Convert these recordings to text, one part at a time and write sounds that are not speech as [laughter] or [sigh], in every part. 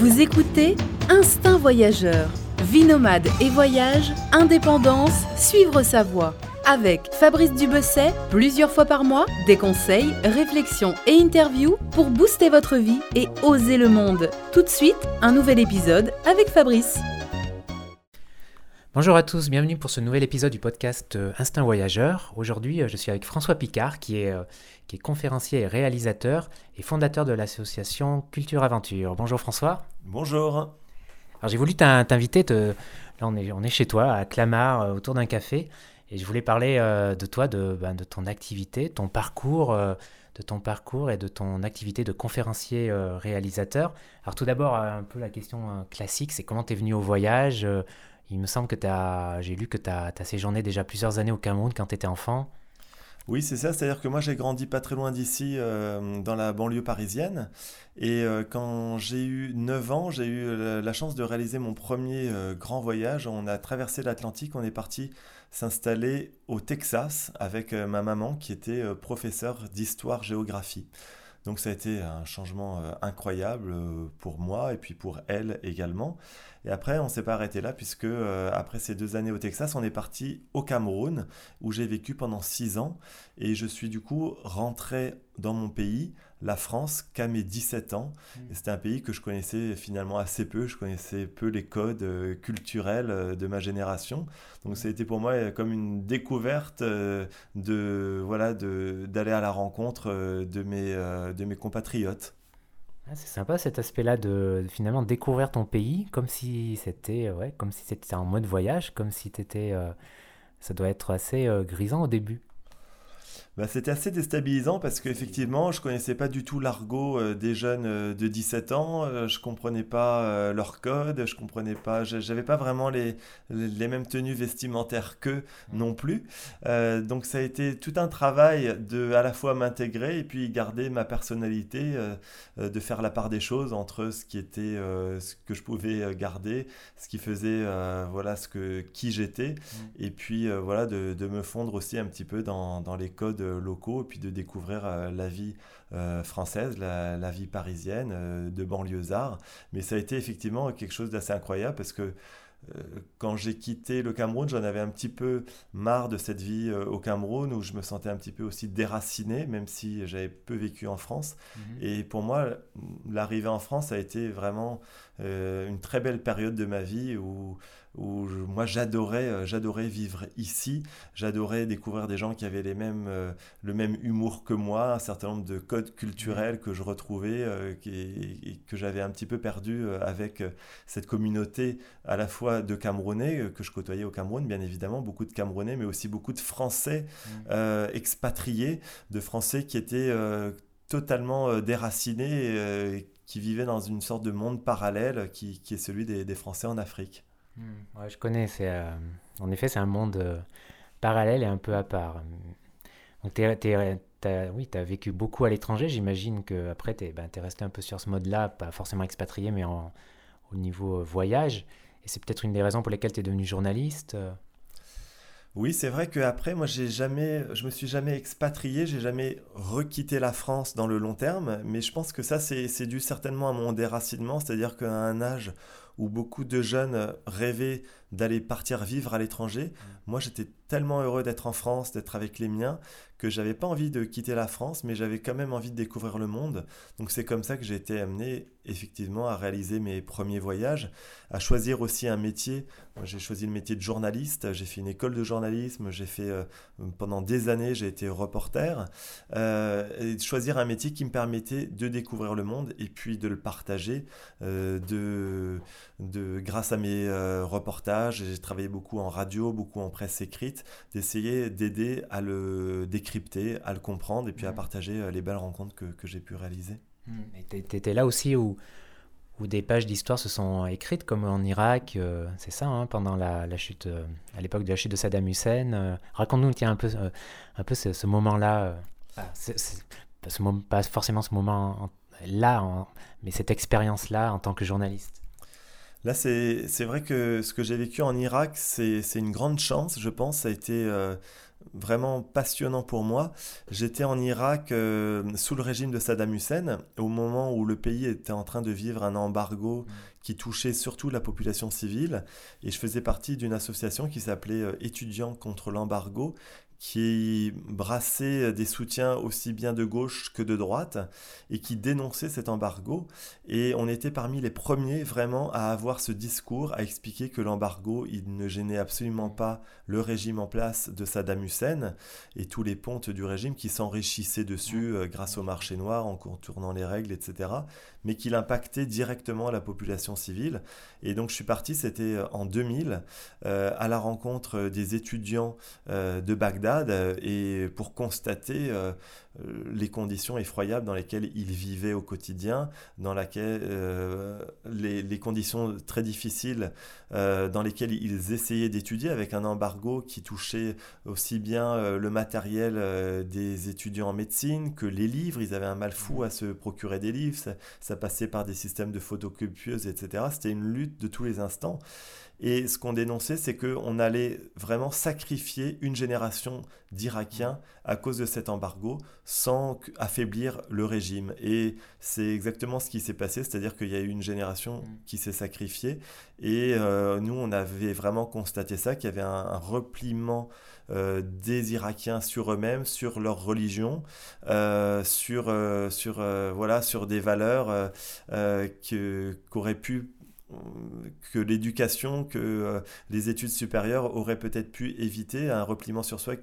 Vous écoutez Instinct Voyageur. Vie nomade et voyage, indépendance, suivre sa voie. Avec Fabrice Dubesset, plusieurs fois par mois, des conseils, réflexions et interviews pour booster votre vie et oser le monde. Tout de suite, un nouvel épisode avec Fabrice. Bonjour à tous, bienvenue pour ce nouvel épisode du podcast euh, Instinct Voyageur. Aujourd'hui, euh, je suis avec François Picard, qui est, euh, qui est conférencier et réalisateur et fondateur de l'association Culture Aventure. Bonjour François. Bonjour. Alors j'ai voulu t'inviter, là on est, on est chez toi à Clamart autour d'un café, et je voulais parler de toi, de, ben, de ton activité, ton parcours, de ton parcours et de ton activité de conférencier réalisateur. Alors tout d'abord, un peu la question classique, c'est comment tu es venu au voyage il me semble que j'ai lu que tu as, séjourné déjà plusieurs années au Cameroun quand tu étais enfant. Oui, c'est ça. C'est-à-dire que moi, j'ai grandi pas très loin d'ici, euh, dans la banlieue parisienne. Et euh, quand j'ai eu 9 ans, j'ai eu la, chance de réaliser mon premier euh, grand voyage. On a traversé l'Atlantique, on est parti s'installer au Texas avec ma maman qui était professeure d'histoire-géographie. Donc ça a été un changement incroyable pour moi et puis pour elle également. Et après, on s'est pas arrêté là, puisque euh, après ces deux années au Texas, on est parti au Cameroun, où j'ai vécu pendant six ans. Et je suis du coup rentré dans mon pays, la France, qu'à mes 17 ans. Mmh. Et c'était un pays que je connaissais finalement assez peu. Je connaissais peu les codes euh, culturels euh, de ma génération. Donc ça a été pour moi comme une découverte de voilà d'aller à la rencontre de mes, de mes compatriotes. Ah, c'est sympa cet aspect-là de, finalement découvrir ton pays comme si c'était ouais, comme si c'était en mode voyage, comme si t'étais, euh, ça doit être assez euh, grisant au début. Bah, c'était assez déstabilisant parce qu'effectivement, je connaissais pas du tout l'argot euh, des jeunes euh, de 17 ans, euh, je comprenais pas leur code, je comprenais pas, j'avais pas vraiment les, les mêmes tenues vestimentaires qu'eux non plus. donc ça a été tout un travail de à la fois m'intégrer et puis garder ma personnalité, de faire la part des choses entre ce qui était, ce que je pouvais garder, ce qui faisait, voilà, ce que, qui j'étais, et puis voilà, de, de, me fondre aussi un petit peu dans, dans les codes locaux et puis de découvrir euh, la vie euh, française, la, vie parisienne, euh, de banlieusards. Mais ça a été effectivement quelque chose d'assez incroyable parce que quand j'ai quitté le Cameroun, j'en avais un petit peu marre de cette vie au Cameroun où je me sentais un petit peu aussi déraciné, même si j'avais peu vécu en France. Mhm. Et pour moi, l'arrivée en France a été vraiment une très belle période de ma vie où où moi j'adorais euh, j'adorais vivre ici j'adorais découvrir des gens qui avaient les mêmes euh, le même humour que moi un certain nombre de codes culturels que je retrouvais euh, et, que j'avais un petit peu perdu avec cette communauté à la fois de Camerounais que je côtoyais au Cameroun bien évidemment beaucoup de Camerounais mais aussi beaucoup de Français mmh. expatriés de Français qui étaient totalement déracinés qui vivaient dans une sorte de monde parallèle qui, est celui des Français en Afrique. Hmm. je connais. Euh, en effet, c'est un monde euh, parallèle et un peu à part. Donc, oui, tu as vécu beaucoup à l'étranger. J'imagine qu'après, tu es, ben, resté un peu sur ce mode-là, pas forcément expatrié, mais au niveau euh, voyage. Et c'est peut-être une des raisons pour lesquelles tu es devenu journaliste. Oui, c'est vrai qu'après, moi, j'ai jamais, je me suis jamais expatrié, j'ai jamais requitté la France dans le long terme, mais je pense que ça, c'est dû certainement à mon déracinement, c'est-à-dire qu'à un âge où beaucoup de jeunes rêvaient d'aller partir vivre à l'étranger. Mmh. Moi, j'étais tellement heureux d'être en France, d'être avec les miens, que j'avais pas envie de quitter la France, mais j'avais quand même envie de découvrir le monde. Donc c'est comme ça que j'ai été amené effectivement à réaliser mes premiers voyages, à choisir aussi un métier. J'ai choisi le métier de journaliste, j'ai fait une école de journalisme, j'ai fait euh, pendant des années, j'ai été reporter, euh, et choisir un métier qui me permettait de découvrir le monde et puis de le partager, euh, de, de, grâce à mes reportages, j'ai travaillé beaucoup en radio, beaucoup en presse écrite, d'essayer d'aider à le décrypter, à le comprendre et puis à mmh. partager euh, les belles rencontres que, que j'ai pu réaliser. Mmh. Et tu étais là aussi où, où des pages d'histoire se sont écrites, comme en Irak, euh, c'est ça, hein, pendant la, la chute, euh, à l'époque de la chute de Saddam Hussein. Raconte-nous un peu, un peu ce, moment-là, pas forcément ce moment-là, mais cette expérience-là en tant que journaliste. Là, c'est vrai que ce que j'ai vécu en Irak, c'est une grande chance, je pense. Ça a été vraiment passionnant pour moi. J'étais en Irak euh, sous le régime de Saddam Hussein, au moment où le pays était en train de vivre un embargo mmh. qui touchait surtout la population civile. Et je faisais partie d'une association qui s'appelait euh, Étudiants contre l'embargo, qui brassait des soutiens aussi bien de gauche que de droite et qui dénonçait cet embargo. Et on était parmi les premiers vraiment à avoir ce discours, à expliquer que l'embargo, il ne gênait absolument pas le régime en place de Saddam Hussein et tous les pontes du régime qui s'enrichissaient dessus euh, grâce au marché noir en contournant les règles, etc. Mais qu'il impactait directement la population civile. Et donc je suis parti, c'était en 2000, euh, à la rencontre des étudiants euh, de Bagdad euh, et pour constater euh, euh, les conditions effroyables dans lesquelles ils vivaient au quotidien, dans laquelle, les, conditions très difficiles dans lesquelles ils essayaient d'étudier avec un embargo qui touchait aussi bien le matériel des étudiants en médecine que les livres. Ils avaient un mal fou à se procurer des livres, ça, ça passait par des systèmes de photocopieuses, etc. C'était une lutte de tous les instants. Et ce qu'on dénonçait, c'est qu'on allait vraiment sacrifier une génération d'Irakiens à cause de cet embargo sans affaiblir le régime. Et c'est exactement ce qui s'est passé, c'est-à-dire qu'il y a eu une génération mm. qui s'est sacrifiée. Et euh, nous, on avait vraiment constaté ça, qu'il y avait un, repliement euh, des Irakiens sur eux-mêmes, sur leur religion, euh, sur, sur, voilà, sur des valeurs qu'auraient pu que l'éducation, que euh, les études supérieures auraient peut-être pu éviter, un repliement sur soi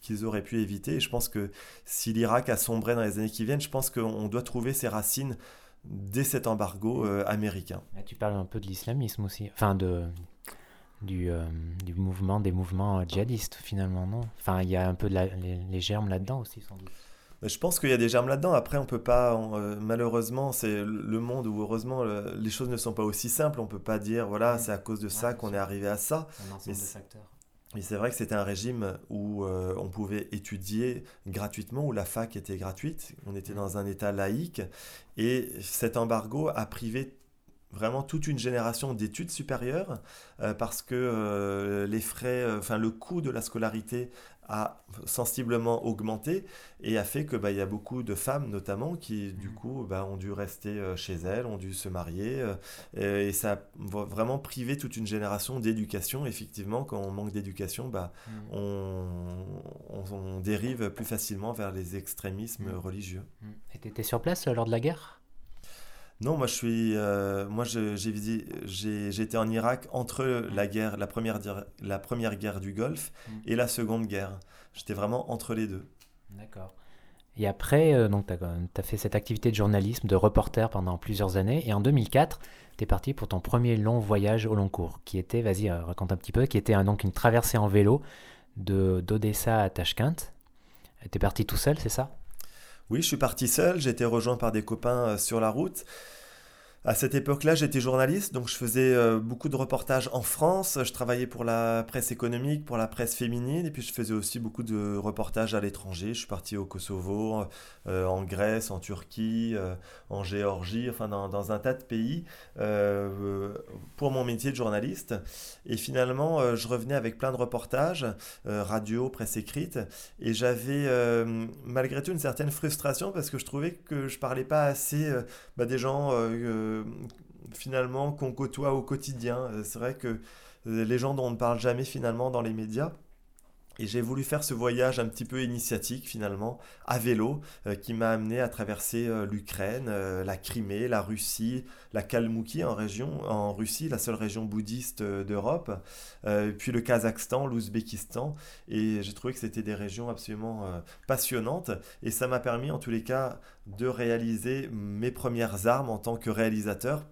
qu'ils auraient pu éviter. Et je pense que si l'Irak a sombré dans les années qui viennent, je pense qu'on doit trouver ses racines dès cet embargo euh, américain. tu parles un peu de l'islamisme aussi, enfin de, du, euh, du, mouvement, des mouvements djihadistes finalement, non? Enfin, il y a un peu de les germes là-dedans aussi, sans doute. Je pense qu'il y a des germes là-dedans. Après, on peut pas, euh, malheureusement, c'est le monde où heureusement les choses ne sont pas aussi simples. On peut pas dire voilà, c'est à cause de ça qu'on est arrivé à ça. Mais c'est vrai que c'était un régime où euh, on pouvait étudier gratuitement, où la fac était gratuite. On était dans un état laïque et cet embargo a privé vraiment toute une génération d'études supérieures euh, parce que les frais, enfin le coût de la scolarité a sensiblement augmenté et a fait que bah, il y a beaucoup de femmes notamment qui du mmh. coup bah, ont dû rester euh, chez elles, ont dû se marier euh, et, ça a vraiment privé toute une génération d'éducation. Effectivement, quand on manque d'éducation, bah, mmh. on, dérive plus facilement vers les extrémismes mmh. religieux. Et tu étais sur place euh, lors de la guerre? Non, moi je suis, moi j'ai j'ai été en Irak entre la guerre, la première, la première guerre du Golfe et la seconde guerre. J'étais vraiment entre les deux. D'accord. Et après, euh, donc, tu as, fait cette activité de journalisme, de reporter pendant plusieurs années. Et en 2004, tu es parti pour ton premier long voyage au long cours, qui était, vas-y, euh, raconte un petit peu, qui était donc une traversée en vélo d'Odessa à Tashkent. Tu es parti tout seul, c'est ça? Oui, je suis parti seul. J'ai été rejoint par des copains euh, sur la route. À cette époque-là, j'étais journaliste, donc je faisais euh, beaucoup de reportages en France. Je travaillais pour la presse économique, pour la presse féminine, et puis je faisais aussi beaucoup de reportages à l'étranger. Je suis parti au Kosovo, euh, en Grèce, en Turquie, euh, en Géorgie, enfin dans, un tas de pays pour mon métier de journaliste. Et finalement, je revenais avec plein de reportages, radio, presse écrite, et j'avais malgré tout une certaine frustration parce que je trouvais que je parlais pas assez bah, des gens finalement qu'on côtoie au quotidien. Euh, c'est vrai que euh, les gens dont on ne parle jamais finalement dans les médias. Et j'ai voulu faire ce voyage un petit peu initiatique finalement, à vélo, euh, qui m'a amené à traverser l'Ukraine, la Crimée, la Russie, la Kalmoukie en, région, en Russie, la seule région bouddhiste d'Europe, puis le Kazakhstan, l'Ouzbékistan. Et j'ai trouvé que c'était des régions absolument passionnantes. Et ça m'a permis en tous les cas de réaliser mes premières armes en tant que réalisateur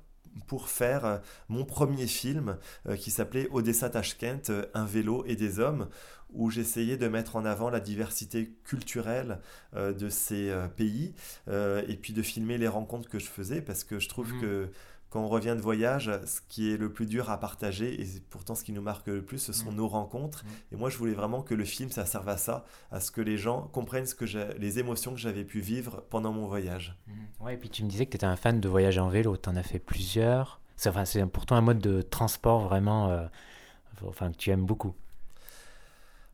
pour faire euh, mon premier film euh, qui s'appelait Odessa Tashkent, euh, un vélo et des hommes, où j'essayais de mettre en avant la diversité culturelle de ces pays et puis de filmer les rencontres que je faisais parce que je trouve mmh. que quand on revient de voyage, ce qui est le plus dur à partager, et pourtant ce qui nous marque le plus, ce sont mm. nos rencontres. Mm. Et moi, je voulais vraiment que le film, ça serve à ça, à ce que les gens comprennent ce que les émotions que j'avais pu vivre pendant mon voyage. Mm. Ouais, et puis tu me disais que tu étais un fan de voyage en vélo, tu en as fait plusieurs. C'est enfin, pourtant un mode de transport vraiment, euh, enfin, que tu aimes beaucoup.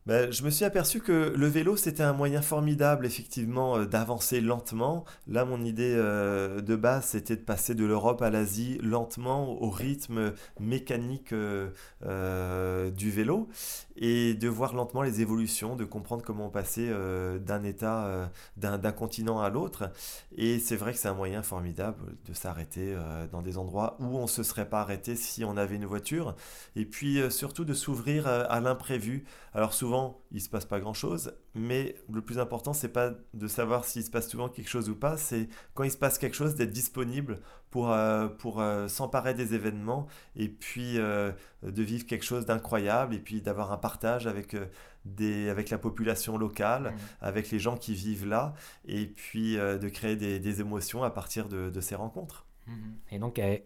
Ben, je me suis aperçu que le vélo, c'était un moyen formidable, effectivement, euh, d'avancer lentement. Là, mon idée euh, de base, c'était de passer de l'Europe à l'Asie lentement, au rythme mécanique euh, du vélo, et de voir lentement les évolutions, de comprendre comment passait d'un état, d'un continent à l'autre. Et c'est vrai que c'est un moyen formidable de s'arrêter dans des endroits où on ne se serait pas arrêté si on avait une voiture, et puis surtout de s'ouvrir à l'imprévu. Alors souvent, souvent, il se passe pas grand-chose, mais le plus important, c'est pas de savoir s'il se passe souvent quelque chose ou pas, c'est quand il se passe quelque chose, d'être disponible pour, euh, pour euh, s'emparer des événements et puis euh, de vivre quelque chose d'incroyable et puis d'avoir un partage avec, des, avec la population locale, mmh. avec les gens qui vivent là, et puis de créer des, des, émotions à partir de, de ces rencontres. Mmh. Et donc, eh,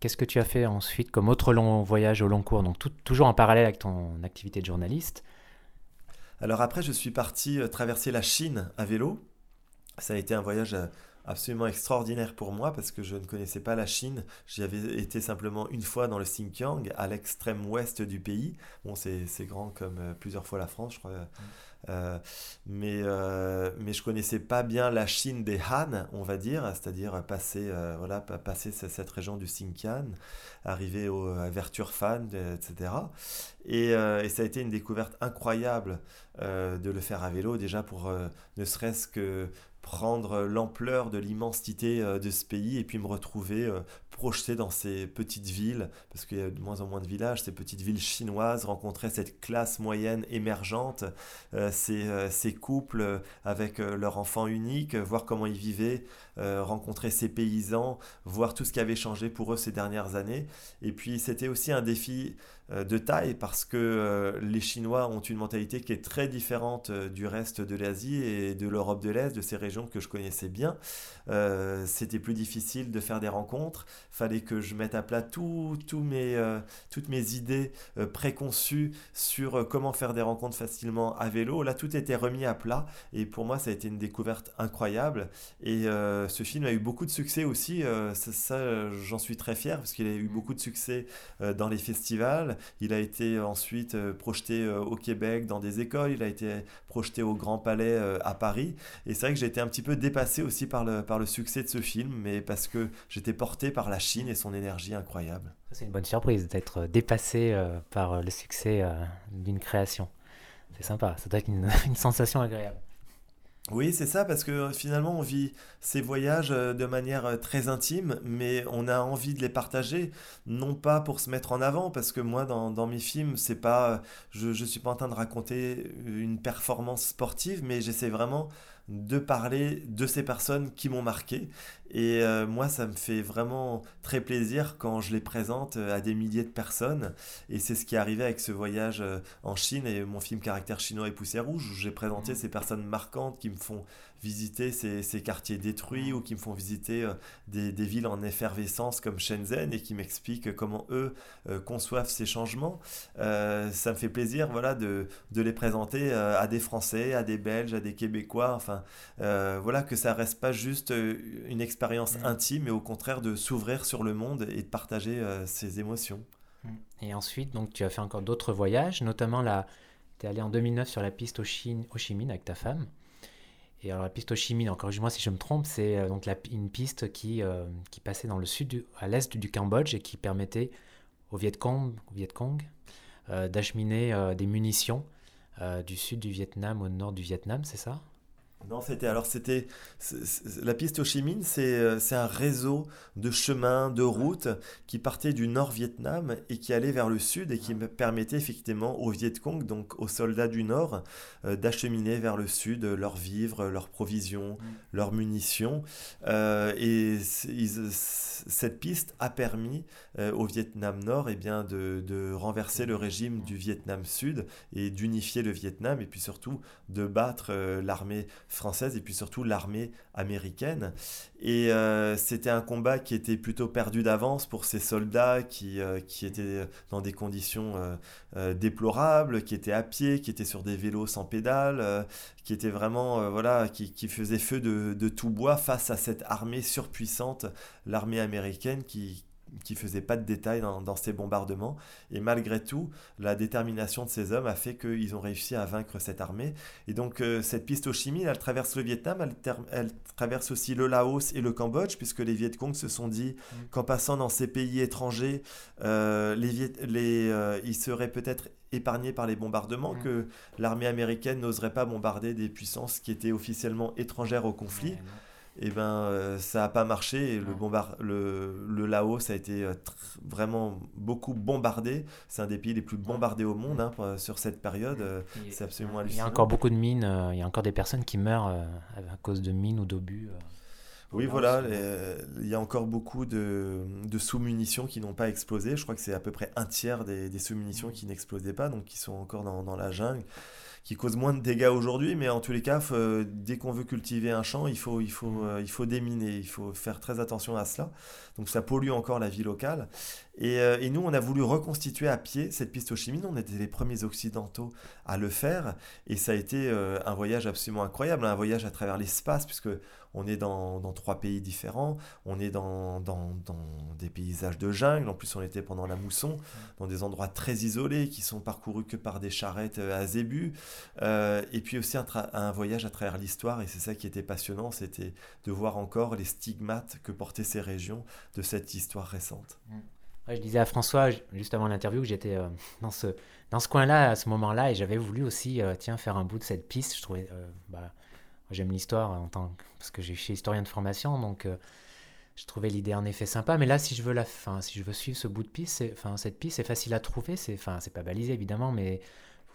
Qu'est-ce que tu as fait ensuite comme autre long voyage au long cours? Donc toujours en parallèle avec ton activité de journaliste. Alors après, je suis parti euh, traverser la Chine à vélo. Ça a été un voyage euh, absolument extraordinaire pour moi parce que je ne connaissais pas la Chine. J'y avais été simplement une fois dans le Xinjiang, à l'extrême ouest du pays. Bon, c'est grand comme euh, plusieurs fois la France, je crois. Euh, mais, euh, mais je connaissais pas bien la Chine des Han, on va dire, c'est-à-dire passer, euh, voilà, passer cette région du Xinjiang, arriver au, à Verturfan, etc. Et, et, ça a été une découverte incroyable de le faire à vélo, déjà pour ne serait-ce que prendre l'ampleur de l'immensité de ce pays et puis me retrouver projeté dans ces petites villes, parce qu'il y a de moins en moins de villages, ces petites villes chinoises, rencontrer cette classe moyenne émergente, euh, ces, euh, ces, couples avec euh, leurs enfants uniques, voir comment ils vivaient, rencontrer ces paysans, voir tout ce qui avait changé pour eux ces dernières années. Et puis c'était aussi un défi de taille parce que les Chinois ont une mentalité qui est très différente du reste de l'Asie et de l'Europe de l'Est, de ces régions que je connaissais bien. C'était plus difficile de faire des rencontres fallait que je mette à plat tout, mes, euh, toutes mes idées euh, préconçues sur euh, comment faire des rencontres facilement à vélo. Là, tout était remis à plat et pour moi, ça a été une découverte incroyable. Et ce film a eu beaucoup de succès aussi. ça j'en suis très fier parce qu'il a eu beaucoup de succès dans les festivals. Il a été ensuite projeté au Québec dans des écoles. Il a été projeté au Grand Palais à Paris. Et c'est vrai que j'ai été un petit peu dépassé aussi par le, par le succès de ce film, mais parce que j'étais porté par la Chine et son énergie incroyable. C'est une bonne surprise d'être dépassé euh, par euh, le succès euh, d'une création. C'est sympa, ça doit être une, [laughs] sensation agréable. Oui, c'est ça, parce que finalement, on vit ces voyages de manière très intime, mais on a envie de les partager, non pas pour se mettre en avant, parce que moi, dans, dans mes films, c'est pas, je ne suis pas en train de raconter une performance sportive, mais j'essaie vraiment de parler de ces personnes qui m'ont marqué. Et euh, moi, ça me fait vraiment très plaisir quand je les présente euh, à des milliers de personnes. Et c'est ce qui est arrivé avec ce voyage euh, en Chine et mon film Caractère chinois et poussière rouge, où j'ai présenté mmh. ces personnes marquantes qui me font visiter ces, quartiers détruits ou qui me font visiter euh, des, villes en effervescence comme Shenzhen et qui m'expliquent comment eux euh, conçoivent ces changements. Euh, ça me fait plaisir voilà, de, les présenter à des Français, à des Belges, à des Québécois, enfin voilà que ça reste pas juste une expérience mmh. intime, mais au contraire de s'ouvrir sur le monde et de partager ses émotions. Mmh. Et ensuite, donc, tu as fait encore d'autres voyages, notamment là, tu es allé en 2009 sur la piste Ho Chi Minh avec ta femme. Et alors la Chi Minh, corrige-moi si je me trompe, c'est euh, donc une piste qui, euh, qui passait dans le sud, à l'est du Cambodge et qui permettait Cong, Viet Cong euh, d'acheminer des munitions du sud du Vietnam au nord du Vietnam, c'est ça? Non, c'était alors c'était la piste Ho Chi Minh, euh, c'est un réseau de chemins, de routes qui partait du nord Vietnam et qui allait vers le sud et qui permettait effectivement aux Viet Cong, donc aux soldats du nord, euh, d'acheminer vers le sud leurs vivres, leurs provisions, mm. leurs munitions. Euh, et cette piste a permis au Vietnam Nord eh bien, de, de renverser le régime du Vietnam Sud et d'unifier le Vietnam et puis surtout de battre l'armée française et puis surtout l'armée américaine. Et euh, c'était un combat qui était plutôt perdu d'avance pour ces soldats qui, euh, qui étaient dans des conditions euh, déplorables, qui étaient à pied, qui étaient sur des vélos sans pédales, qui étaient vraiment, voilà, qui, qui faisaient feu de, de tout bois face à cette armée surpuissante, l'armée américaine qui, qui faisait pas de détails dans, ces bombardements. Et malgré tout, la détermination de ces hommes a fait qu'ils ont réussi à vaincre cette armée. Et donc euh, cette piste Ho Chi Minh, elle traverse le Vietnam, elle, traverse aussi le Laos et le Cambodge, puisque les Viet Cong se sont dit mm. qu'en passant dans ces pays étrangers, euh, les, les, euh, ils seraient peut-être épargnés par les bombardements, mm. que l'armée américaine n'oserait pas bombarder des puissances qui étaient officiellement étrangères au conflit et eh ben euh, ça n'a pas marché et le, bombard, le, le Laos a été euh, vraiment beaucoup bombardé. C'est un des pays les plus bombardés au monde hein, sur cette période. Euh, c'est absolument hallucinant. Il y a encore beaucoup de mines, il y a encore des personnes qui meurent à cause de mines ou d'obus. Oui, voilà, il y a encore beaucoup de, de sous-munitions qui n'ont pas explosé. Je crois que c'est à peu près un tiers des, des sous-munitions qui n'explosaient pas, donc qui sont encore dans, dans la jungle qui cause moins de dégâts aujourd'hui, mais en tous les cas, dès qu'on veut cultiver un champ, il faut, il, faut, euh, il faut déminer, il faut faire très attention à cela. Donc ça pollue encore la vie locale. Et, euh, et nous, on a voulu reconstituer à pied cette piste au Chimine. On était les premiers occidentaux à le faire, et ça a été euh, un voyage absolument incroyable, un voyage à travers l'espace, puisque on est dans, trois pays différents, on est dans, des paysages de jungle, en plus on était pendant la mousson, dans des endroits très isolés qui sont parcourus que par des charrettes à zébus. Euh, et puis aussi un, voyage à travers l'histoire, et c'est ça qui était passionnant, c'était de voir encore les stigmates que portaient ces régions de cette histoire récente. Je disais à François, juste avant l'interview, que j'étais euh, dans ce, dans ce coin-là, à ce moment-là, et j'avais voulu aussi euh, tiens, faire un bout de cette piste. Je trouvais, bah, j'aime l'histoire en tant parce que j'ai suis historien de formation, donc je trouvais l'idée en effet sympa. Mais là, si je veux la fin, si je veux suivre ce bout de piste, cette piste, c'est facile à trouver. C'est, enfin, c'est pas balisé évidemment, mais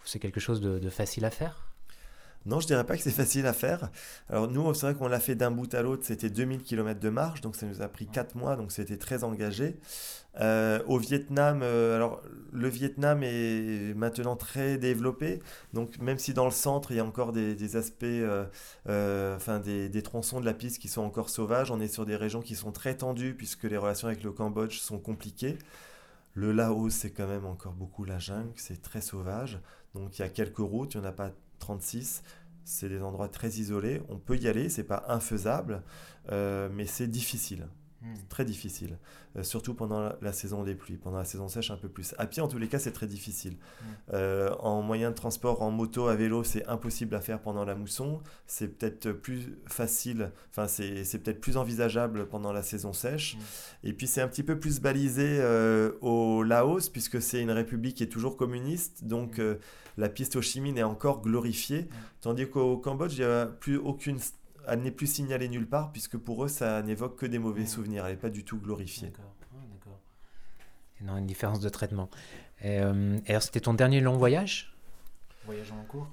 c'est quelque chose de, facile à faire non, je dirais pas que c'est [laughs] facile à faire. Alors nous, c'est vrai qu'on l'a fait d'un bout à l'autre, c'était 2000 km de marche, donc ça nous a pris 4 mois, donc c'était très engagé. Euh, au Vietnam, euh, alors le Vietnam est maintenant très développé, donc même si dans le centre il y a encore des, aspects, euh, enfin des, des, tronçons de la piste qui sont encore sauvages, on est sur des régions qui sont très tendues puisque les relations avec le Cambodge sont compliquées. Le Laos, c'est quand même encore beaucoup la jungle, c'est très sauvage. Donc il y a quelques routes, il n'y en a pas 36. C'est des endroits très isolés. On peut y aller, c'est pas infaisable, euh, mais c'est difficile. Hmm. Très difficile, euh, surtout pendant la, saison des pluies. Pendant la saison sèche, un peu plus. À pied, en tous les cas, c'est très difficile. Hmm. Euh, en moyen de transport, en moto, à vélo, c'est impossible à faire pendant la mousson. C'est peut-être plus facile, enfin, c'est peut-être plus envisageable pendant la saison sèche. Hmm. Et puis, c'est un petit peu plus balisé au Laos, puisque c'est une république qui est toujours communiste. Donc, la piste au Chi est encore glorifiée, tandis qu'au Cambodge, il n'y a plus aucune elle n'est plus signalée nulle part puisque pour eux ça n'évoque que des mauvais souvenirs, elle n'est pas du tout glorifiée. D'accord. Non, une différence de traitement. Et, euh, alors c'était ton dernier long voyage? Voyage en cours?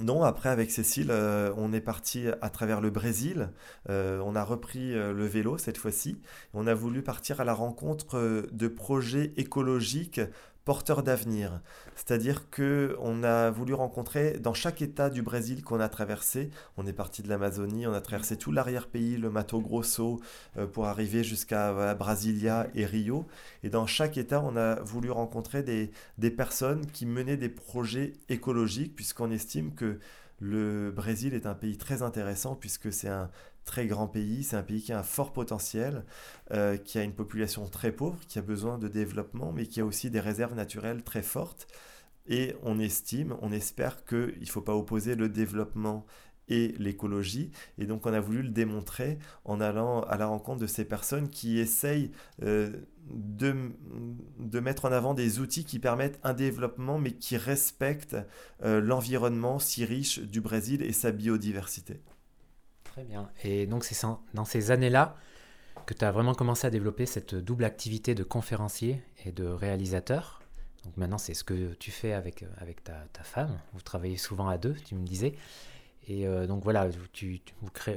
Non, après avec Cécile, euh, on est parti à travers le Brésil. Euh, on a repris le vélo cette fois-ci. On a voulu partir à la rencontre de projets écologiques porteur d'avenir. C'est-à-dire que on a voulu rencontrer dans chaque état du Brésil qu'on a traversé, on est parti de l'Amazonie, on a traversé tout l'arrière-pays, le Mato Grosso, euh, pour arriver jusqu'à Brasilia et Rio. Et dans chaque état, on a voulu rencontrer des, des personnes qui menaient des projets écologiques, puisqu'on estime que le Brésil est un pays très intéressant puisque c'est un très grand pays, c'est un pays qui a un fort potentiel, euh, qui a une population très pauvre, qui a besoin de développement, mais qui a aussi des réserves naturelles très fortes. Et on estime, on espère qu'il ne faut pas opposer le développement et l'écologie. Et donc on a voulu le démontrer en allant à la rencontre de ces personnes qui essayent euh, de, mettre en avant des outils qui permettent un développement mais qui respectent euh, l'environnement si riche du Brésil et sa biodiversité. Et donc, c'est dans ces années-là que tu as vraiment commencé à développer cette double activité de conférencier et de réalisateur. Donc maintenant, c'est ce que tu fais avec, avec ta, ta, femme. Vous travaillez souvent à deux, tu me disais. Et euh, donc voilà, tu,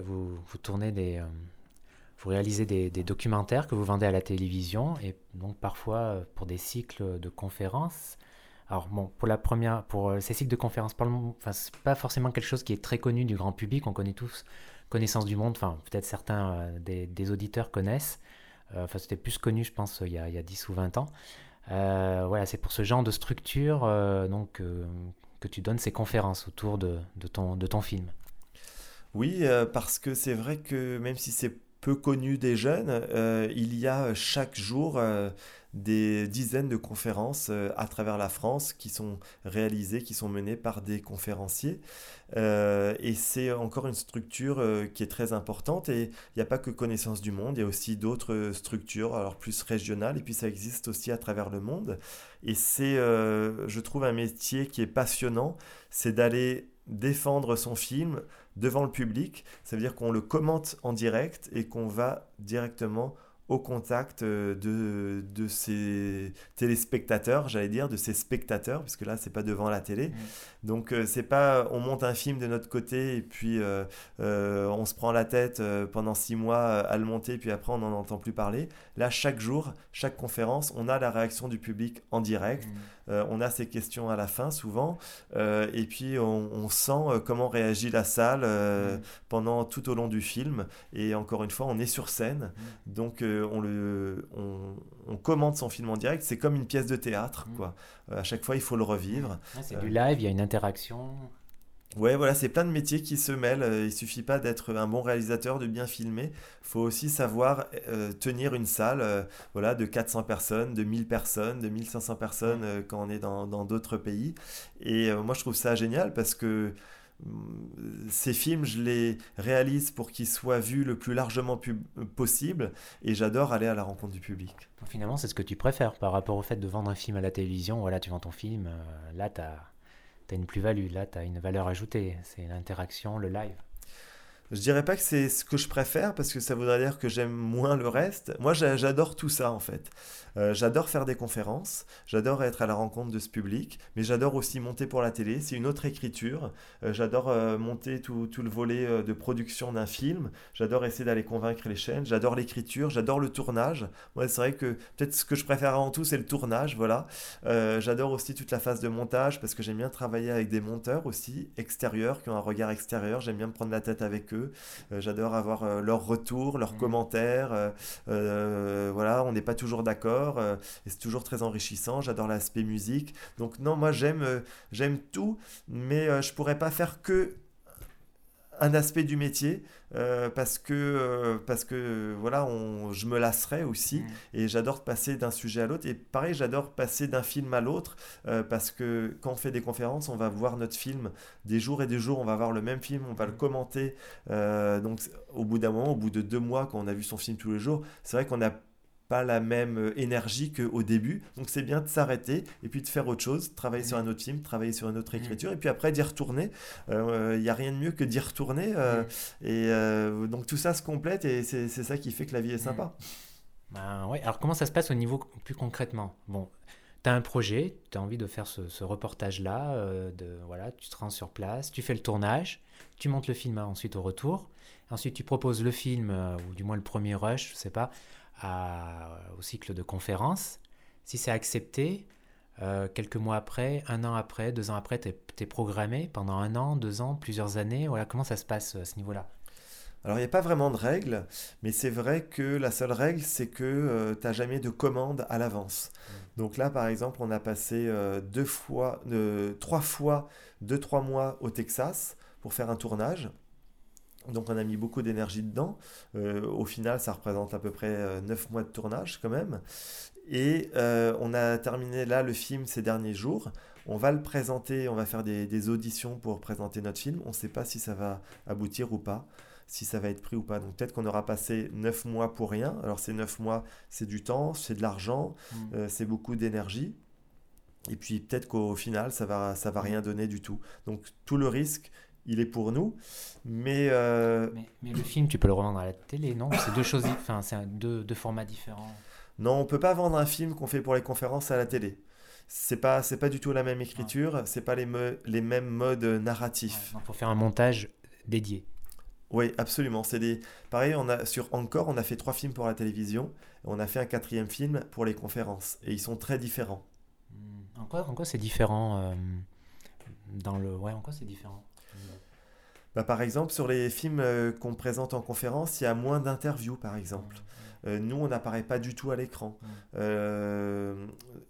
vous, tournez des... Euh, vous réalisez des, documentaires que vous vendez à la télévision et donc parfois euh, pour des cycles de conférences. Alors bon, pour la première, pour ces cycles de conférences, enfin, c'est pas forcément quelque chose qui est très connu du grand public. On connaît tous connaissance du monde, enfin peut-être certains euh, des, auditeurs connaissent. Euh, enfin, c'était plus connu, je pense, il y a, il y a 10 ou 20 ans. Euh, voilà, c'est pour ce genre de structure donc, que tu donnes ces conférences autour de, de, ton, de ton film. Oui, parce que c'est vrai que même si c'est peu connu des jeunes, il y a chaque jour des dizaines de conférences euh, à travers la France qui sont réalisées, qui sont menées par des conférenciers. Euh, et c'est encore une structure euh, qui est très importante. Et il n'y a pas que Connaissance du Monde, il y a aussi d'autres structures, alors plus régionales, et puis ça existe aussi à travers le monde. Et c'est, je trouve, un métier qui est passionnant, c'est d'aller défendre son film devant le public. Ça veut dire qu'on le commente en direct et qu'on va directement au contact euh, de, de ces téléspectateurs, j'allais dire, de ces spectateurs, parce que là, c'est pas devant la télé. Mmh. Donc, euh, c'est pas on monte un film de notre côté et puis euh, on se prend la tête pendant six mois à le monter, puis après, on n'en entend plus parler. Là, chaque jour, chaque conférence, on a la réaction du public en direct. Mmh. On a ces questions à la fin, souvent. et puis, on, sent comment réagit la salle mmh. pendant tout au long du film. Et encore une fois, on est sur scène. Donc, on, le, on, commente son film en direct, c'est comme une pièce de théâtre. Quoi. Euh, à chaque fois, il faut le revivre. c'est du live, il y a une interaction. Ouais, voilà, c'est plein de métiers qui se mêlent. Euh, il suffit pas d'être un bon réalisateur, de bien filmer. Il faut aussi savoir euh, tenir une salle voilà, de 400 personnes, de 1000 personnes, de 1500 personnes mm. quand on est dans d'autres pays. Et moi, je trouve ça génial parce que ces films, je les réalise pour qu'ils soient vus le plus largement possible et j'adore aller à la rencontre du public. Finalement, c'est ce que tu préfères par rapport au fait de vendre un film à la télévision. Voilà, tu vends ton film, euh, là, tu as, as, une plus-value, là, tu une valeur ajoutée. C'est l'interaction, le live. Je dirais pas que c'est ce que je préfère parce que ça voudrait dire que j'aime moins le reste. Moi, j'adore tout ça en fait. Euh, j'adore faire des conférences, j'adore être à la rencontre de ce public, mais j'adore aussi monter pour la télé. C'est une autre écriture. Euh, j'adore euh, monter tout, le volet de production d'un film. J'adore essayer d'aller convaincre les chaînes. J'adore l'écriture. J'adore le tournage. Moi, c'est vrai que peut-être ce que je préfère avant tout, c'est le tournage. Voilà. j'adore aussi toute la phase de montage parce que j'aime bien travailler avec des monteurs aussi extérieurs qui ont un regard extérieur. J'aime bien me prendre la tête avec eux. J'adore avoir leur retour, leurs mmh. commentaires. voilà, on n'est pas toujours d'accord. Euh, et c'est toujours très enrichissant. J'adore l'aspect musique. Donc non, moi j'aime euh, j'aime tout, mais euh, je pourrais pas faire que un aspect du métier parce que parce que voilà on, je me lasserais aussi mmh. et j'adore passer d'un sujet à l'autre. Et pareil j'adore passer d'un film à l'autre parce que quand on fait des conférences on va voir notre film des jours et des jours on va voir le même film on va le commenter. Donc au bout d'un moment au bout de deux mois quand on a vu son film tous les jours c'est vrai qu'on a pas la même euh, énergie qu'au début. Donc c'est bien de s'arrêter et puis de faire autre chose, travailler sur un autre film, travailler sur une autre écriture et puis après d'y retourner. Il euh, n'y a rien de mieux que d'y retourner. Euh, et donc tout ça se complète et c'est ça qui fait que la vie est sympa. Ben, ouais. Alors comment ça se passe au niveau plus concrètement? Bon, tu as un projet, tu as envie de faire ce, reportage-là, de voilà, tu te rends sur place, tu fais le tournage, tu montes le film ensuite au retour, ensuite tu proposes le film, ou du moins le premier rush, je sais pas, au cycle de conférences. Si c'est accepté, euh, quelques mois après, un an après, deux ans après, tu es, programmé pendant un an, deux ans, plusieurs années. Voilà, comment ça se passe à ce niveau-là? Alors, il n'y a pas vraiment de règle, mais c'est vrai que la seule règle, c'est que euh, tu n'as jamais de commande à l'avance. Mmh. Donc là, par exemple, on a passé euh, deux fois, trois fois, deux, trois mois au Texas pour faire un tournage. Donc on a mis beaucoup d'énergie dedans. Euh, au final, ça représente à peu près 9 euh, mois de tournage quand même. Et euh, on a terminé là le film ces derniers jours. On va le présenter, on va faire des, auditions pour présenter notre film. On ne sait pas si ça va aboutir ou pas, si ça va être pris ou pas. Donc peut-être qu'on aura passé 9 mois pour rien. Alors ces 9 mois, c'est du temps, c'est de l'argent, mmh. c'est beaucoup d'énergie. Et puis peut-être qu'au final, ça va, ça va rien donner du tout. Donc tout le risque, il est pour nous. Euh, mais, mais, le film, tu peux le revendre à la télé, non? C'est deux choses, enfin, c'est deux, deux, formats différents. Non, on peut pas vendre un film qu'on fait pour les conférences à la télé. C'est pas, c'est pas du tout la même écriture, c'est pas les, les mêmes modes narratifs. Il faut faire un montage dédié. Oui, absolument. C'est des... Pareil, on a, sur Encore, on a fait trois films pour la télévision. on a fait un quatrième film pour les conférences. Et ils sont très différents. En quoi, en quoi c'est différent euh, dans le... Ouais, en quoi c'est différent bah, par exemple, sur les films euh, qu'on présente en conférence, il y a moins d'interviews, par exemple. Nous, on n'apparaît pas du tout à l'écran. Mm.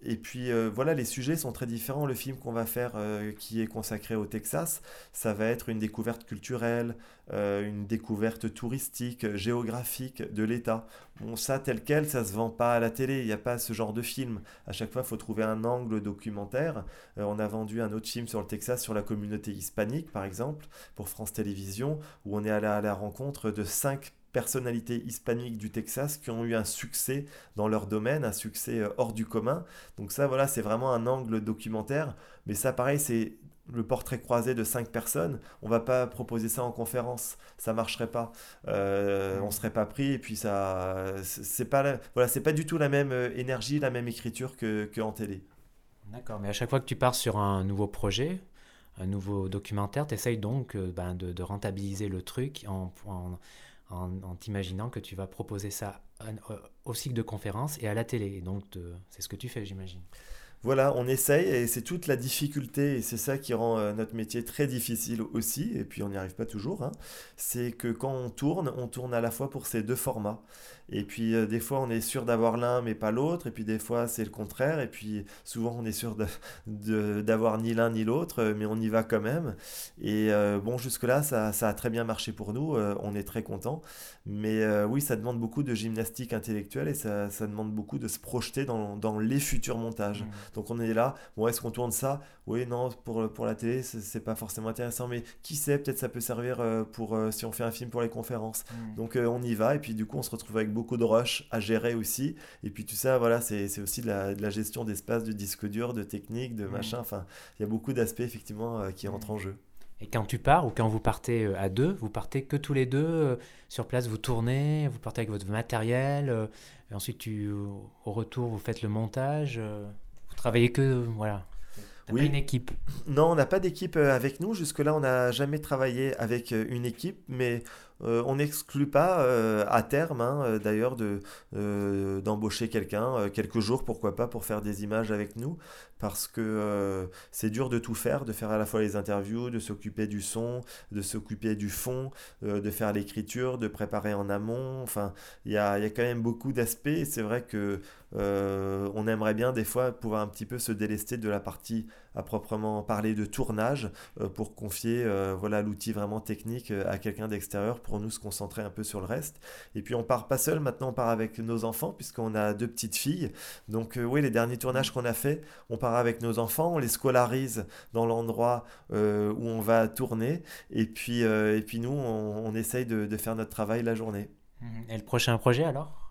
et puis voilà, les sujets sont très différents. Le film qu'on va faire, qui est consacré au Texas, ça va être une découverte culturelle, une découverte touristique, géographique de l'État. Bon, ça, tel quel, ça se vend pas à la télé. Il n'y a pas ce genre de film. À chaque fois, il faut trouver un angle documentaire. on a vendu un autre film sur le Texas, sur la communauté hispanique, par exemple, pour France Télévisions, où on est allé à la rencontre de cinq personnalités hispaniques du Texas qui ont eu un succès dans leur domaine, un succès euh, hors du commun. Donc ça, voilà, c'est vraiment un angle documentaire. Mais ça, pareil, c'est le portrait croisé de cinq personnes. On va pas proposer ça en conférence, ça marcherait pas. Euh, on serait pas pris et puis ça, c'est pas, voilà, c'est pas du tout la même euh, énergie, la même écriture que, que télé. D'accord, mais à chaque fois que tu pars sur un nouveau projet, un nouveau documentaire, tu essayes donc ben, de, de, rentabiliser le truc en, en en, t'imaginant que tu vas proposer ça au cycle de conférence et à la télé. donc, c'est ce que tu fais, j'imagine. Voilà, on essaye et c'est toute la difficulté et c'est ça qui rend euh, notre métier très difficile aussi, et puis on n'y arrive pas toujours, hein. c'est que quand on tourne, on tourne à la fois pour ces deux formats. Et puis euh, des fois on est sûr d'avoir l'un mais pas l'autre, et puis des fois c'est le contraire, et puis souvent on est sûr [laughs] d'avoir ni l'un ni l'autre, euh, mais on y va quand même. Et bon, jusque-là ça, ça, a très bien marché pour nous, on est très content. Mais oui, ça demande beaucoup de gymnastique intellectuelle et ça, ça demande beaucoup de se projeter dans, dans les futurs montages. Mmh. Donc on est là, bon, est-ce qu'on tourne ça? Oui, non, pour, pour la télé, c'est pas forcément intéressant, mais qui sait, peut-être ça peut servir euh, pour euh, si on fait un film pour les conférences. Hmm. Donc euh, on y va, et puis du coup, on se retrouve avec beaucoup de rush à gérer aussi. Et puis tout ça, voilà, c'est aussi de la, de la gestion d'espace, de disque dur, de technique, de hmm. machin. Enfin, il y a beaucoup d'aspects effectivement qui entrent en jeu. Et quand tu pars ou quand vous partez à deux, vous partez que tous les deux sur place, vous tournez, vous partez avec votre matériel, et ensuite tu, au retour vous faites le montage. Vous travaillez que, voilà. Oui. Pas une équipe. Non, on n'a pas d'équipe euh, avec nous. Jusque-là, on n'a jamais travaillé avec euh, une équipe, mais euh, on n'exclut pas euh, à terme, hein, euh, d'ailleurs, de, d'embaucher quelqu'un, quelques jours, pourquoi pas, pour faire des images avec nous, parce que c'est dur de tout faire, de faire à la fois les interviews, de s'occuper du son, de s'occuper du fond, de faire l'écriture, de préparer en amont. Enfin, il y a, y a, quand même beaucoup d'aspects. C'est vrai que on aimerait bien des fois pouvoir un petit peu se délester de la partie à proprement parler de tournage pour confier voilà l'outil vraiment technique à quelqu'un d'extérieur pour nous se concentrer un peu sur le reste. Et puis on part pas seul, maintenant on part avec nos enfants, puisqu'on a deux petites filles. Donc euh, oui, les derniers tournages qu'on a fait, on part avec nos enfants, on les scolarise dans l'endroit euh, où on va tourner. Et puis, euh, et puis nous, on, essaye de, de faire notre travail la journée. Et le prochain projet alors?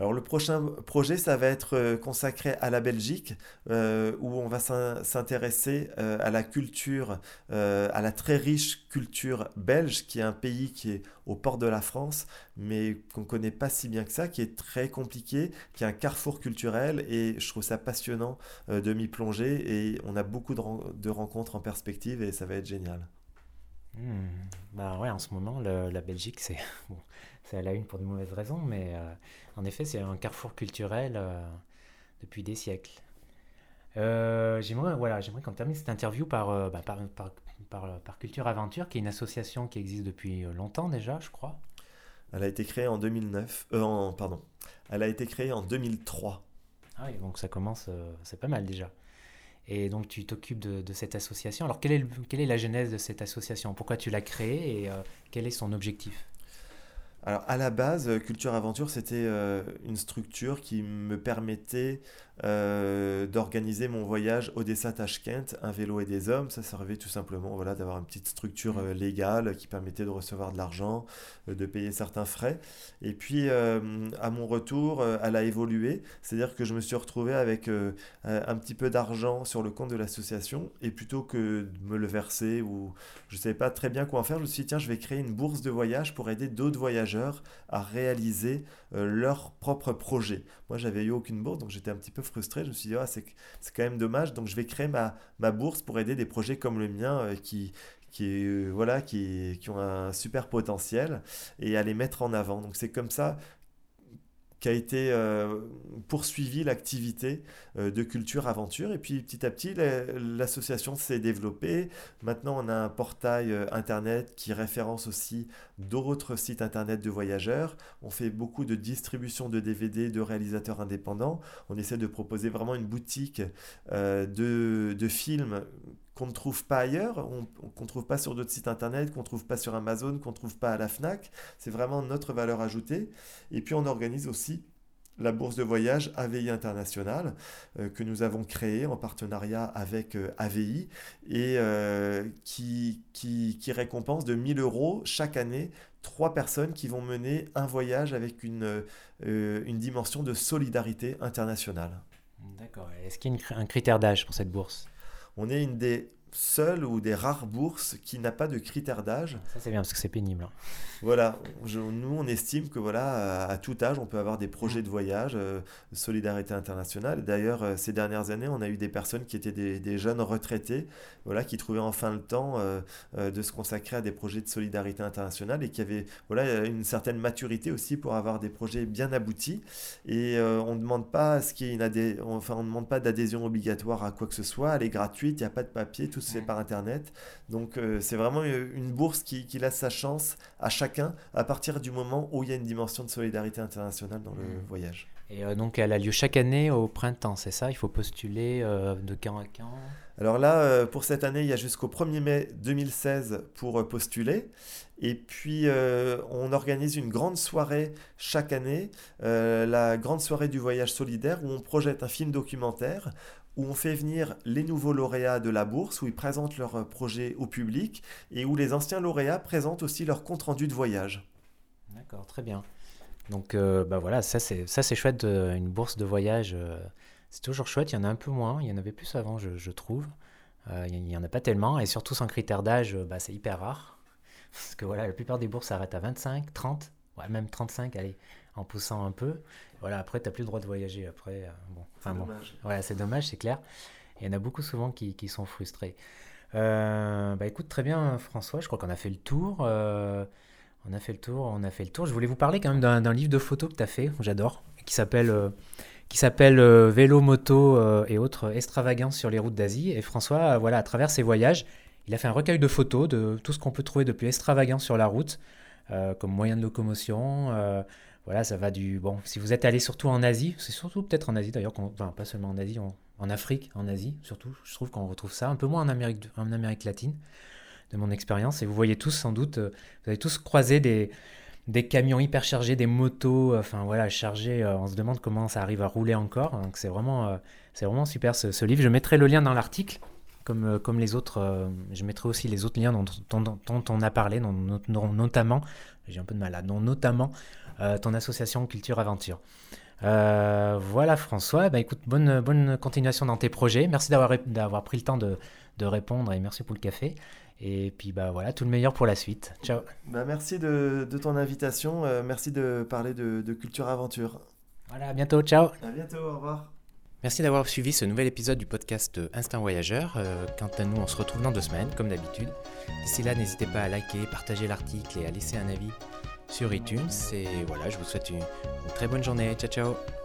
Alors le prochain projet, ça va être euh, consacré à la Belgique, euh, où on va s'intéresser euh, à la culture, à la très riche culture belge, qui est un pays qui est au port de la France, mais qu'on ne connaît pas si bien que ça, qui est très compliqué, qui est un carrefour culturel, et je trouve ça passionnant de m'y plonger, et on a beaucoup de, rencontres en perspective, et ça va être génial. Hmm. Bah ouais, en ce moment, la Belgique, c'est [laughs] bon, à la une pour de mauvaises raisons, mais en effet, c'est un carrefour culturel euh, depuis des siècles. Euh, j'aimerais voilà, qu'on termine cette interview euh, bah, par, par, par, par, Culture Aventure, qui est une association qui existe depuis longtemps déjà, je crois. Elle a été créée en 2009. En, pardon. Elle a été créée en 2003. Ah oui, donc ça commence, c'est pas mal déjà. Et donc tu t'occupes de, cette association. Alors quelle est, la genèse de cette association? Pourquoi tu l'as créée? Et quel est son objectif? Alors à la base, euh, Culture Aventure, c'était euh, une structure qui me permettait euh, d'organiser mon voyage Odessa-Tashkent, un vélo et des hommes. Ça servait tout simplement voilà, d'avoir une petite structure mmh. légale qui permettait de recevoir de l'argent, de payer certains frais. Et puis à mon retour, elle a évolué. C'est-à-dire que je me suis retrouvé avec un petit peu d'argent sur le compte de l'association et plutôt que de me le verser ou je ne savais pas très bien quoi en faire, je me suis dit tiens, je vais créer une bourse de voyage pour aider d'autres voyageurs à réaliser euh, leur propre projet. Moi, j'avais eu aucune bourse, donc j'étais un petit peu frustré. Je me suis dit, ah, c'est quand même dommage. Donc, je vais créer ma, ma bourse pour aider des projets comme le mien euh, qui, qui, euh, voilà, qui, qui ont un super potentiel et à les mettre en avant. Donc, c'est comme ça qu'a été euh, poursuivie l'activité euh, de culture aventure. Et puis petit à petit, l'association s'est développée. Maintenant, on a un portail euh, internet qui référence aussi d'autres sites internet de voyageurs. On fait beaucoup de distribution de DVD de réalisateurs indépendants. On essaie de proposer vraiment une boutique de, de films qu'on ne trouve pas ailleurs, qu'on ne trouve pas sur d'autres sites internet, qu'on ne trouve pas sur Amazon, qu'on ne trouve pas à la FNAC. C'est vraiment notre valeur ajoutée. Et puis on organise aussi la bourse de voyage AVI International euh, que nous avons créée en partenariat avec euh, AVI et euh, qui, récompense de 1000 euros chaque année trois personnes qui vont mener un voyage avec une dimension de solidarité internationale. D'accord. Est-ce qu'il y a un critère d'âge pour cette bourse? On est une des seule ou des rares bourses qui n'a pas de critère d'âge. Ça c'est bien parce que c'est pénible. Hein. Voilà, nous on estime que voilà à, tout âge on peut avoir des projets de voyage, euh, solidarité internationale. D'ailleurs euh, ces dernières années on a eu des personnes qui étaient des, jeunes retraités, voilà qui trouvaient enfin le temps euh, de se consacrer à des projets de solidarité internationale et qui avaient voilà une certaine maturité aussi pour avoir des projets bien aboutis. Et on ne demande pas ce qui enfin on demande pas d'adhésion obligatoire à quoi que ce soit, elle est gratuite, il n'y a pas de papier, tout fait par Internet. Donc euh, c'est vraiment une bourse qui, laisse sa chance à chacun à partir du moment où il y a une dimension de solidarité internationale dans le mmh. voyage. Et euh, donc elle a lieu chaque année au printemps, c'est ça? Il faut postuler euh, de quand à quand? Alors là, pour cette année, il y a jusqu'au 1er mai 2016 pour postuler. Et puis, on organise une grande soirée chaque année, la grande soirée du voyage solidaire, où on projette un film documentaire où on fait venir les nouveaux lauréats de la bourse, où ils présentent leur euh, projet au public, et où les anciens lauréats présentent aussi leur compte-rendu de voyage. D'accord, très bien. Donc euh, bah voilà, ça c'est, chouette, une bourse de voyage, euh, c'est toujours chouette, il y en a un peu moins, il y en avait plus avant je, trouve, il n'y en a pas tellement, et surtout sans critère d'âge, bah, c'est hyper rare, [laughs] parce que voilà, la plupart des bourses s'arrêtent à 25, 30, ouais, même 35, allez, en poussant un peu. Voilà, après, tu n'as plus le droit de voyager. Après, euh, bon, enfin bon. Voilà, c'est dommage, c'est clair. Il y en a beaucoup souvent qui, qui sont frustrés. Euh, bah écoute, très bien, François. Je crois qu'on a fait le tour. Euh, on a fait le tour, on a fait le tour. Je voulais vous parler quand même d'un livre de photos que tu as fait, j'adore, qui s'appelle qui s'appelle Vélo, moto et autres extravagances sur les routes d'Asie. Et François, voilà, à travers ses voyages, il a fait un recueil de photos de tout ce qu'on peut trouver de plus extravagant sur la route, comme moyen de locomotion, voilà, ça va du. Bon, si vous êtes allé surtout en Asie, c'est surtout peut-être en Asie d'ailleurs, pas seulement en Asie, en, Afrique, en Asie surtout, je trouve qu'on retrouve ça, un peu moins en Amérique, en Amérique latine, de mon expérience. Et vous voyez tous sans doute, euh, vous avez tous croisé des, camions hyper chargés, des motos, enfin voilà, chargés. Euh, on se demande comment ça arrive à rouler encore. Donc c'est vraiment, euh, vraiment super ce, livre. Je mettrai le lien dans l'article. Comme, les autres, je mettrai aussi les autres liens dont, on a parlé, dont, notamment, j'ai un peu de mal là, dont notamment euh, ton association Culture Aventure. Euh, voilà François, bah, écoute, bonne, bonne continuation dans tes projets. Merci d'avoir pris le temps de, de, répondre et merci pour le café. Et puis bah voilà, tout le meilleur pour la suite. Ciao. Bah, merci de, de, ton invitation. Euh, merci de parler de, de, Culture Aventure. Voilà, à bientôt. Ciao. À bientôt. Au revoir. Merci d'avoir suivi ce nouvel épisode du podcast Instinct Voyageur. quant à nous, on se retrouve dans deux semaines, comme d'habitude. D'ici là, n'hésitez pas à liker, partager l'article et à laisser un avis sur iTunes. Et voilà, je vous souhaite une, très bonne journée. Ciao, ciao